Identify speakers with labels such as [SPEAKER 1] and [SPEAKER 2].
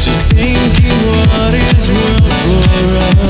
[SPEAKER 1] Just thinking what is wrong for us.